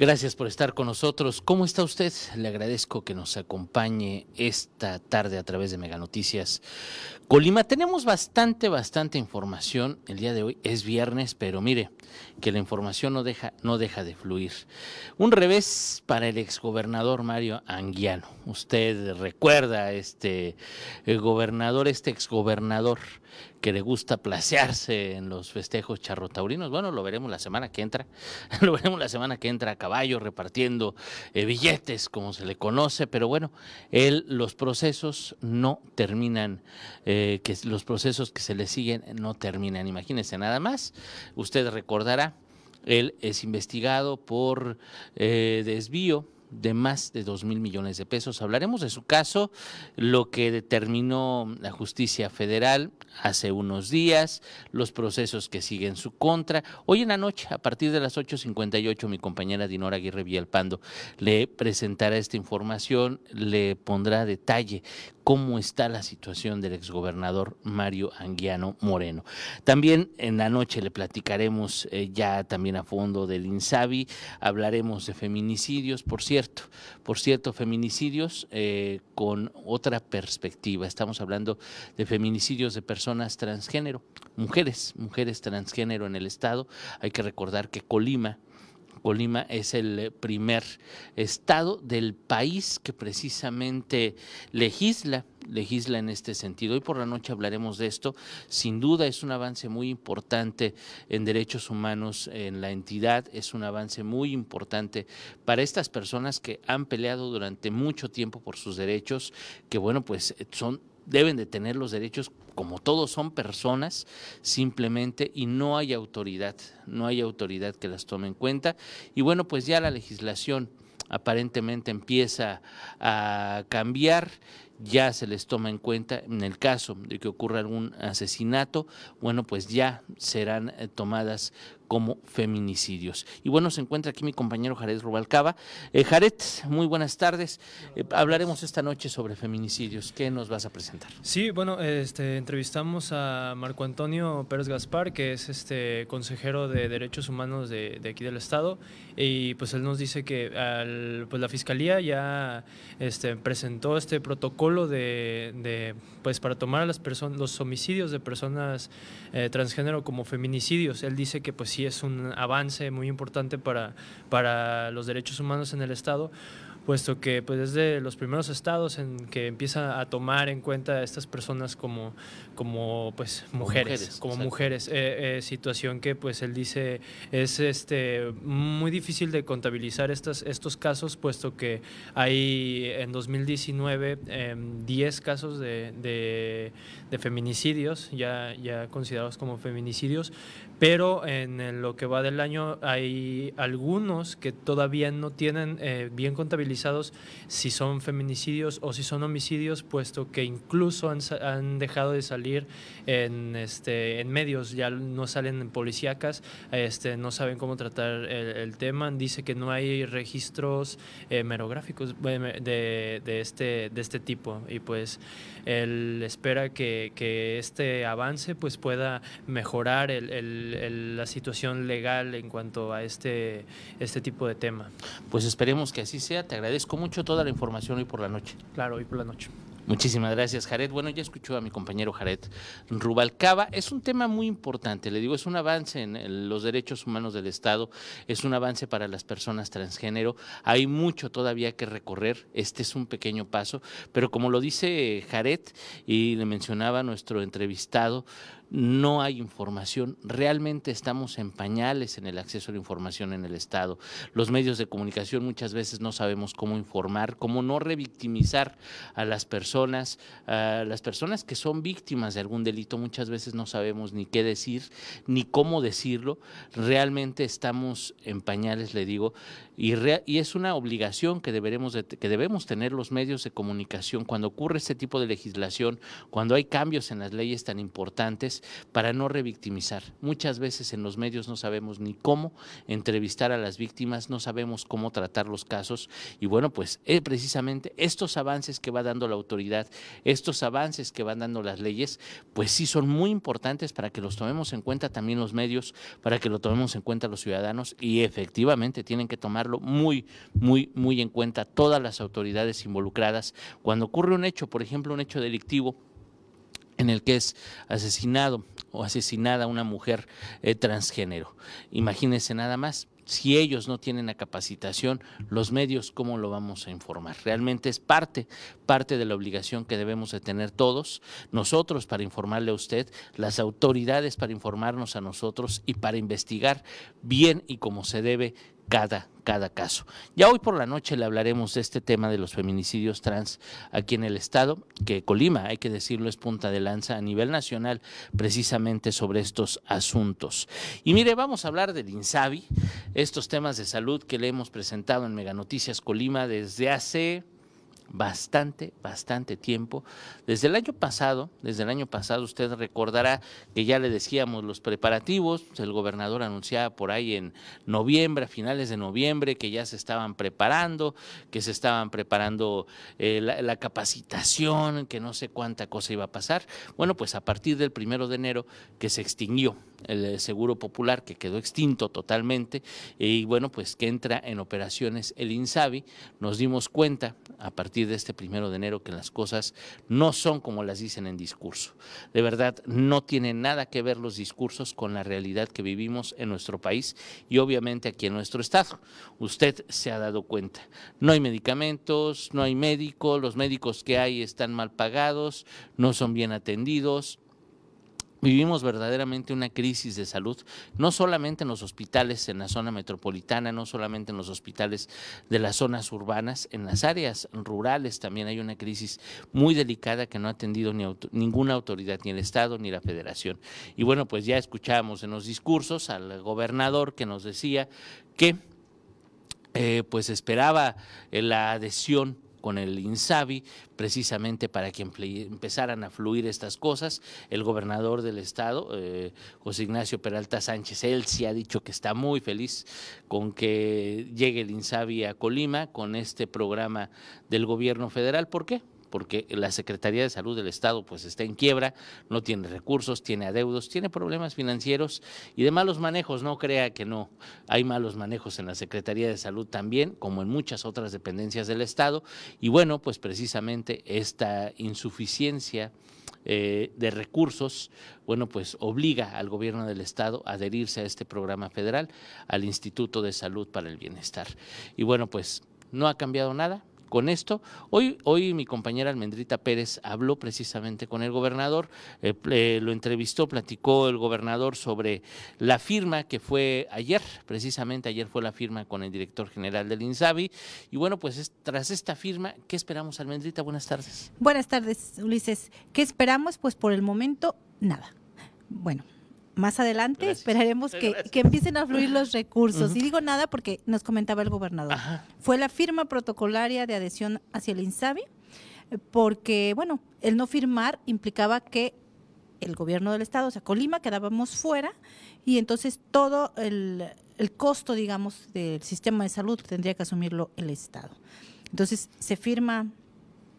Gracias por estar con nosotros. ¿Cómo está usted? Le agradezco que nos acompañe esta tarde a través de Mega Noticias Colima. Tenemos bastante, bastante información. El día de hoy es viernes, pero mire que la información no deja, no deja de fluir. Un revés para el exgobernador Mario Anguiano. Usted recuerda este el gobernador, este exgobernador que le gusta placearse en los festejos charrotaurinos. Bueno, lo veremos la semana que entra. lo veremos la semana que entra a caballo repartiendo eh, billetes, como se le conoce. Pero bueno, él, los procesos no terminan, eh, que los procesos que se le siguen no terminan. Imagínense nada más. Usted recordará, él es investigado por eh, desvío de más de dos mil millones de pesos. Hablaremos de su caso, lo que determinó la justicia federal hace unos días, los procesos que siguen su contra. Hoy en la noche, a partir de las 8.58, mi compañera Dinora Aguirre Villalpando le presentará esta información, le pondrá detalle cómo está la situación del exgobernador Mario Anguiano Moreno. También en la noche le platicaremos eh, ya también a fondo del INSABI, hablaremos de feminicidios, por cierto, por cierto, feminicidios eh, con otra perspectiva. Estamos hablando de feminicidios de personas transgénero, mujeres, mujeres transgénero en el estado. Hay que recordar que Colima Colima es el primer estado del país que precisamente legisla, legisla en este sentido. Hoy por la noche hablaremos de esto. Sin duda es un avance muy importante en derechos humanos en la entidad, es un avance muy importante para estas personas que han peleado durante mucho tiempo por sus derechos, que bueno, pues son deben de tener los derechos como todos son personas simplemente y no hay autoridad, no hay autoridad que las tome en cuenta. Y bueno, pues ya la legislación aparentemente empieza a cambiar ya se les toma en cuenta en el caso de que ocurra algún asesinato, bueno, pues ya serán eh, tomadas como feminicidios. Y bueno, se encuentra aquí mi compañero Jared Rubalcaba. Eh, Jared, muy buenas tardes. Eh, hablaremos esta noche sobre feminicidios. ¿Qué nos vas a presentar? Sí, bueno, este, entrevistamos a Marco Antonio Pérez Gaspar, que es este consejero de Derechos Humanos de, aquí del Estado, y pues él nos dice que pues la Fiscalía ya este, presentó este protocolo de, pues para tomar a las personas, los homicidios de personas eh, transgénero como feminicidios. Él dice que pues sí es un avance muy importante para, para los derechos humanos en el Estado, puesto que pues, es de los primeros estados en que empieza a tomar en cuenta a estas personas como, como pues mujeres, como mujeres, eh, eh, situación que pues él dice es este muy difícil de contabilizar estas, estos casos, puesto que hay en 2019 10 em, casos de, de, de, feminicidios, ya, ya considerados como feminicidios, pero en lo que va del año hay algunos que todavía no tienen eh, bien contabilizados si son feminicidios o si son homicidios, puesto que incluso han, dejado de salir en, este, en medios, ya no salen en policíacas, este, no saben cómo tratar el, tema, dice que no hay registros eh, merográficos de, de, este, de este tipo y pues él espera que, que este avance pues pueda mejorar el la situación legal en cuanto a este, este tipo de tema. Pues esperemos que así sea. Te agradezco mucho toda la información hoy por la noche. Claro, hoy por la noche. Muchísimas gracias, Jared. Bueno, ya escuchó a mi compañero Jared Rubalcaba. Es un tema muy importante, le digo, es un avance en los derechos humanos del Estado, es un avance para las personas transgénero. Hay mucho todavía que recorrer, este es un pequeño paso, pero como lo dice Jared y le mencionaba nuestro entrevistado, no hay información, realmente estamos en pañales en el acceso a la información en el Estado. Los medios de comunicación muchas veces no sabemos cómo informar, cómo no revictimizar a las personas, a las personas que son víctimas de algún delito, muchas veces no sabemos ni qué decir, ni cómo decirlo. Realmente estamos en pañales, le digo, y, y es una obligación que, deberemos que debemos tener los medios de comunicación cuando ocurre este tipo de legislación, cuando hay cambios en las leyes tan importantes, para no revictimizar. Muchas veces en los medios no sabemos ni cómo entrevistar a las víctimas, no sabemos cómo tratar los casos y bueno, pues es precisamente estos avances que va dando la autoridad, estos avances que van dando las leyes, pues sí son muy importantes para que los tomemos en cuenta también los medios, para que lo tomemos en cuenta los ciudadanos y efectivamente tienen que tomarlo muy, muy, muy en cuenta todas las autoridades involucradas. Cuando ocurre un hecho, por ejemplo, un hecho delictivo, en el que es asesinado o asesinada una mujer eh, transgénero. Imagínense nada más, si ellos no tienen la capacitación, los medios, ¿cómo lo vamos a informar? Realmente es parte, parte de la obligación que debemos de tener todos, nosotros para informarle a usted, las autoridades para informarnos a nosotros y para investigar bien y como se debe cada, cada caso. Ya hoy por la noche le hablaremos de este tema de los feminicidios trans aquí en el estado, que Colima, hay que decirlo, es punta de lanza a nivel nacional precisamente sobre estos asuntos. Y mire, vamos a hablar del INSABI, estos temas de salud que le hemos presentado en Mega Noticias Colima desde hace bastante, bastante tiempo. Desde el año pasado, desde el año pasado usted recordará que ya le decíamos los preparativos, el gobernador anunciaba por ahí en noviembre, a finales de noviembre, que ya se estaban preparando, que se estaban preparando eh, la, capacitación, que no sé cuánta cosa iba a pasar. Bueno, pues a partir del primero de enero que se extinguió el Seguro Popular, que quedó extinto totalmente, y bueno, pues que entra en operaciones el INSABI, nos dimos cuenta a partir de este primero de enero que las cosas no son como las dicen en discurso. De verdad, no tienen nada que ver los discursos con la realidad que vivimos en nuestro país y obviamente aquí en nuestro estado. Usted se ha dado cuenta. No hay medicamentos, no hay médicos, los médicos que hay están mal pagados, no son bien atendidos Vivimos verdaderamente una crisis de salud, no solamente en los hospitales en la zona metropolitana, no solamente en los hospitales de las zonas urbanas, en las áreas rurales también hay una crisis muy delicada que no ha atendido ni ninguna autoridad, ni el Estado ni la Federación. Y bueno, pues ya escuchamos en los discursos al gobernador que nos decía que eh, pues esperaba la adhesión con el INSABI, precisamente para que empezaran a fluir estas cosas. El gobernador del estado, eh, José Ignacio Peralta Sánchez, él sí ha dicho que está muy feliz con que llegue el INSABI a Colima con este programa del gobierno federal. ¿Por qué? Porque la Secretaría de Salud del Estado pues está en quiebra, no tiene recursos, tiene adeudos, tiene problemas financieros y de malos manejos, no crea que no, hay malos manejos en la Secretaría de Salud también, como en muchas otras dependencias del Estado, y bueno, pues precisamente esta insuficiencia eh, de recursos, bueno, pues obliga al gobierno del Estado a adherirse a este programa federal, al Instituto de Salud para el Bienestar. Y bueno, pues no ha cambiado nada, con esto. Hoy, hoy mi compañera Almendrita Pérez habló precisamente con el gobernador, eh, lo entrevistó, platicó el gobernador sobre la firma que fue ayer, precisamente ayer fue la firma con el director general del INSABI. Y bueno, pues tras esta firma, ¿qué esperamos, Almendrita? Buenas tardes. Buenas tardes, Ulises. ¿Qué esperamos? Pues por el momento, nada. Bueno, más adelante esperaremos que, empiecen a fluir los recursos. Y digo nada porque nos comentaba el gobernador. Fue la firma protocolaria de adhesión hacia el INSABI, porque, bueno, el no firmar implicaba que el gobierno del estado, o sea, Colima, quedábamos fuera y entonces todo el, el costo, digamos, del sistema de salud tendría que asumirlo el estado. Entonces se firma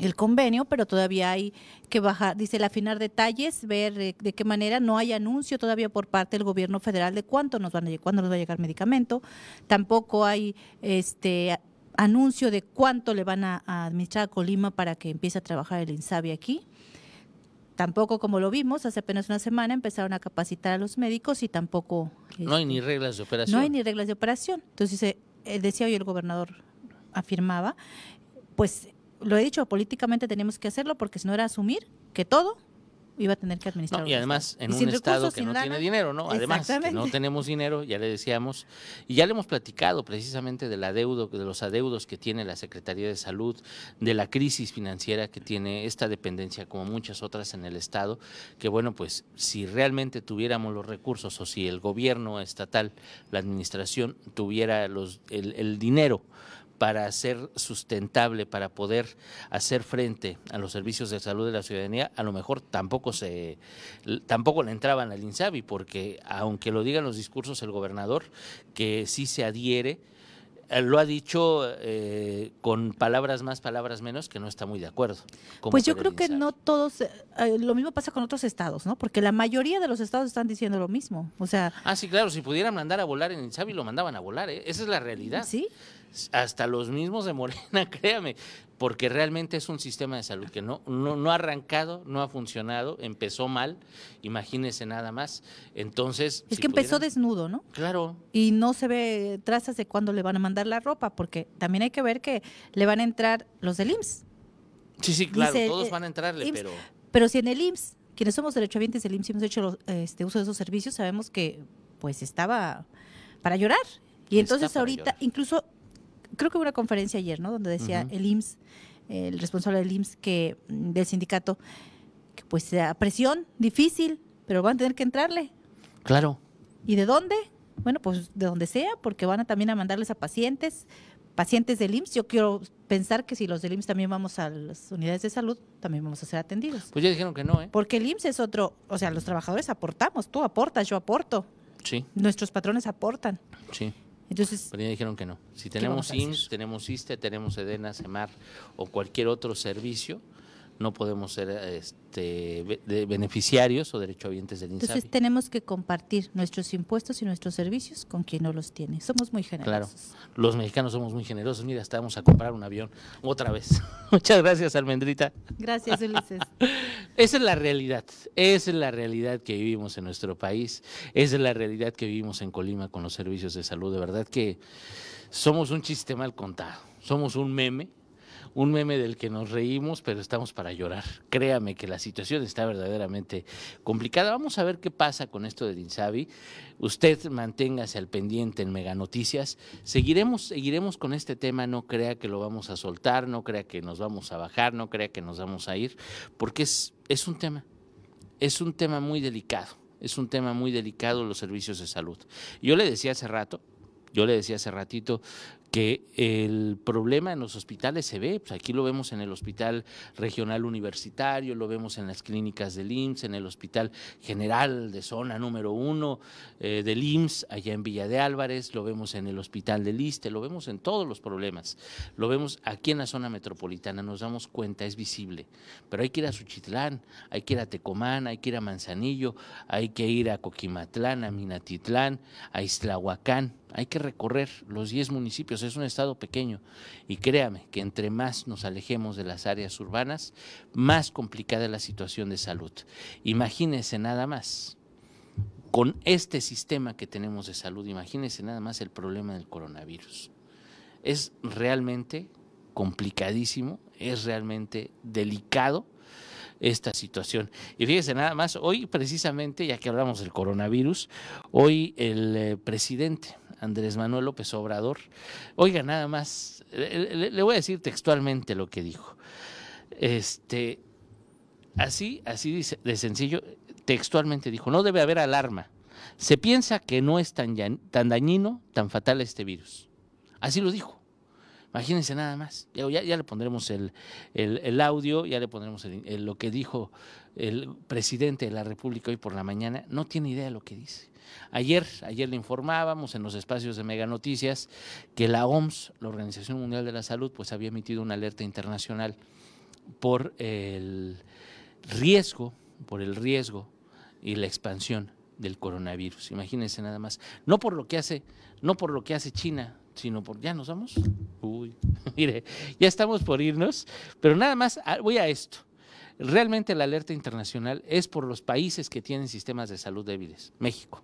el convenio, pero todavía hay que bajar, dice el afinar detalles, ver de, qué manera no hay anuncio todavía por parte del gobierno federal de cuánto nos van a cuándo nos va a llegar medicamento, tampoco hay este anuncio de cuánto le van a, administrar a Colima para que empiece a trabajar el INSABI aquí. Tampoco, como lo vimos, hace apenas una semana empezaron a capacitar a los médicos y tampoco... no hay ni este, reglas de operación. No hay ni reglas de operación. Entonces, eh, decía hoy el gobernador, afirmaba, pues lo he dicho, políticamente tenemos que hacerlo porque si no era asumir que todo iba a tener que administrar. y además en un estado que no tiene dinero, ¿no? Además que no tenemos dinero, ya le decíamos, y ya le hemos platicado precisamente del adeudo, de los adeudos que tiene la Secretaría de Salud, de la crisis financiera que tiene esta dependencia como muchas otras en el estado, que bueno, pues si realmente tuviéramos los recursos o si el gobierno estatal, la administración tuviera los el, el dinero para ser sustentable, para poder hacer frente a los servicios de salud de la ciudadanía, a lo mejor tampoco se tampoco le entraban al INSABI, porque aunque lo digan los discursos el gobernador, que sí se adhiere eh, lo ha dicho eh, con palabras más, palabras menos, que no está muy de acuerdo. Pues yo creo que no todos, eh, lo mismo pasa con otros estados, ¿no? Porque la mayoría de los estados están diciendo lo mismo. O sea. Ah, sí, claro, si pudieran mandar a volar en Insabi, lo mandaban a volar, ¿eh? Esa es la realidad. Sí. Hasta los mismos de Morena, créame porque realmente es un sistema de salud que no, no, ha arrancado, no ha funcionado, empezó mal, imagínese nada más. Entonces. Es que empezó desnudo, ¿no? Claro. Y no se ve trazas de cuándo le van a mandar la ropa, porque también hay que ver que le van a entrar los del IMSS. Sí, sí, claro, todos van a entrarle, pero. Pero si en el IMSS, quienes somos derechohabientes del IMSS y hemos hecho este, uso de esos servicios, sabemos que pues estaba para llorar. Y entonces ahorita, incluso creo que hubo una conferencia ayer, ¿no? Donde decía el IMSS, el responsable del IMSS que, mm, del sindicato, que pues sea presión, difícil, pero van a tener que entrarle. Claro. ¿Y de dónde? Bueno, pues de donde sea, porque van a también a mandarles a pacientes, pacientes del IMSS. Yo quiero pensar que si los del IMSS también vamos a las unidades de salud, también vamos a ser atendidos. Pues ya dijeron que no, ¿eh? Porque el IMSS es otro, o sea, los trabajadores aportamos, tú aportas, yo aporto. Sí. Nuestros patrones aportan. Sí. Entonces, Pero ya dijeron que no. Si tenemos IMSS, tenemos ISTE, tenemos EDENA, CEMAR o cualquier otro servicio, no podemos ser este, de beneficiarios o derechohabientes del INSABI. Entonces tenemos que compartir nuestros impuestos y nuestros servicios con quien no los tiene. Somos muy generosos. Claro, los mexicanos somos muy generosos. Mira, estábamos a comprar un avión otra vez. Muchas gracias, Almendrita. Gracias, Ulises. Esa es la realidad. Esa es la realidad que vivimos en nuestro país. Esa es la realidad que vivimos en Colima con los servicios de salud. De verdad que somos un chiste mal contado. Somos un meme un meme del que nos reímos, pero estamos para llorar. Créame que la situación está verdaderamente complicada. Vamos a ver qué pasa con esto de Insabi. Usted manténgase al pendiente en Mega Noticias. Seguiremos, seguiremos con este tema. No crea que lo vamos a soltar, no crea que nos vamos a bajar, no crea que nos vamos a ir, porque es, es un tema, es un tema muy delicado. Es un tema muy delicado los servicios de salud. Yo le decía hace rato, yo le decía hace ratito que el problema en los hospitales se ve, pues aquí lo vemos en el Hospital Regional Universitario, lo vemos en las clínicas del IMSS, en el Hospital General de Zona número uno eh, del IMSS, allá en Villa de Álvarez, lo vemos en el Hospital del ISTE, lo vemos en todos los problemas, lo vemos aquí en la zona metropolitana, nos damos cuenta, es visible, pero hay que ir a Suchitlán, hay que ir a Tecomán, hay que ir a Manzanillo, hay que ir a Coquimatlán, a Minatitlán, a Islahuacán, hay que recorrer los 10 municipios, es un estado pequeño y créame que entre más nos alejemos de las áreas urbanas, más complicada es la situación de salud. Imagínense nada más, con este sistema que tenemos de salud, imagínense nada más el problema del coronavirus. Es realmente complicadísimo, es realmente delicado esta situación. Y fíjese nada más, hoy precisamente, ya que hablamos del coronavirus, hoy el eh, presidente Andrés Manuel López Obrador. Oiga, nada más, le, voy a decir textualmente lo que dijo. Este, así, así dice, de sencillo, textualmente dijo, no debe haber alarma. Se piensa que no es tan, tan dañino, tan fatal este virus. Así lo dijo. Imagínense nada más. Ya, ya, le pondremos el, el, audio, ya le pondremos lo que dijo el presidente de la República hoy por la mañana. No tiene idea de lo que dice. Ayer, ayer le informábamos en los espacios de Mega Noticias que la OMS, la Organización Mundial de la Salud, pues había emitido una alerta internacional por el riesgo, por el riesgo y la expansión del coronavirus. Imagínense nada más. No por lo que hace, no por lo que hace China, sino por ya nos vamos. Uy, mire, ya estamos por irnos, pero nada más ah, voy a esto. Realmente la alerta internacional es por los países que tienen sistemas de salud débiles. México.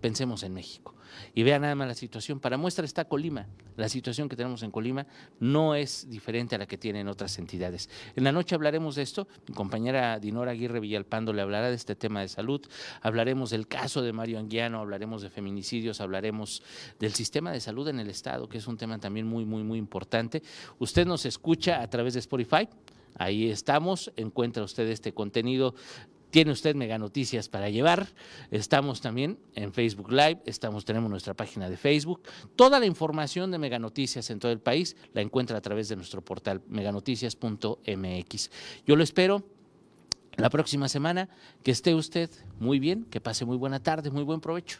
Pensemos en México. Y vean nada más la situación. Para muestra está Colima. La situación que tenemos en Colima no es diferente a la que tienen otras entidades. En la noche hablaremos de esto. Mi compañera Dinora Aguirre Villalpando le hablará de este tema de salud. Hablaremos del caso de Mario Anguiano, hablaremos de feminicidios, hablaremos del sistema de salud en el Estado, que es un tema también muy, muy, muy importante. Usted nos escucha a través de Spotify. Ahí estamos, encuentra usted este contenido tiene usted Mega Noticias para llevar. Estamos también en Facebook Live, estamos, tenemos nuestra página de Facebook. Toda la información de Mega Noticias en todo el país la encuentra a través de nuestro portal meganoticias.mx. Yo lo espero la próxima semana. Que esté usted muy bien, que pase muy buena tarde, muy buen provecho.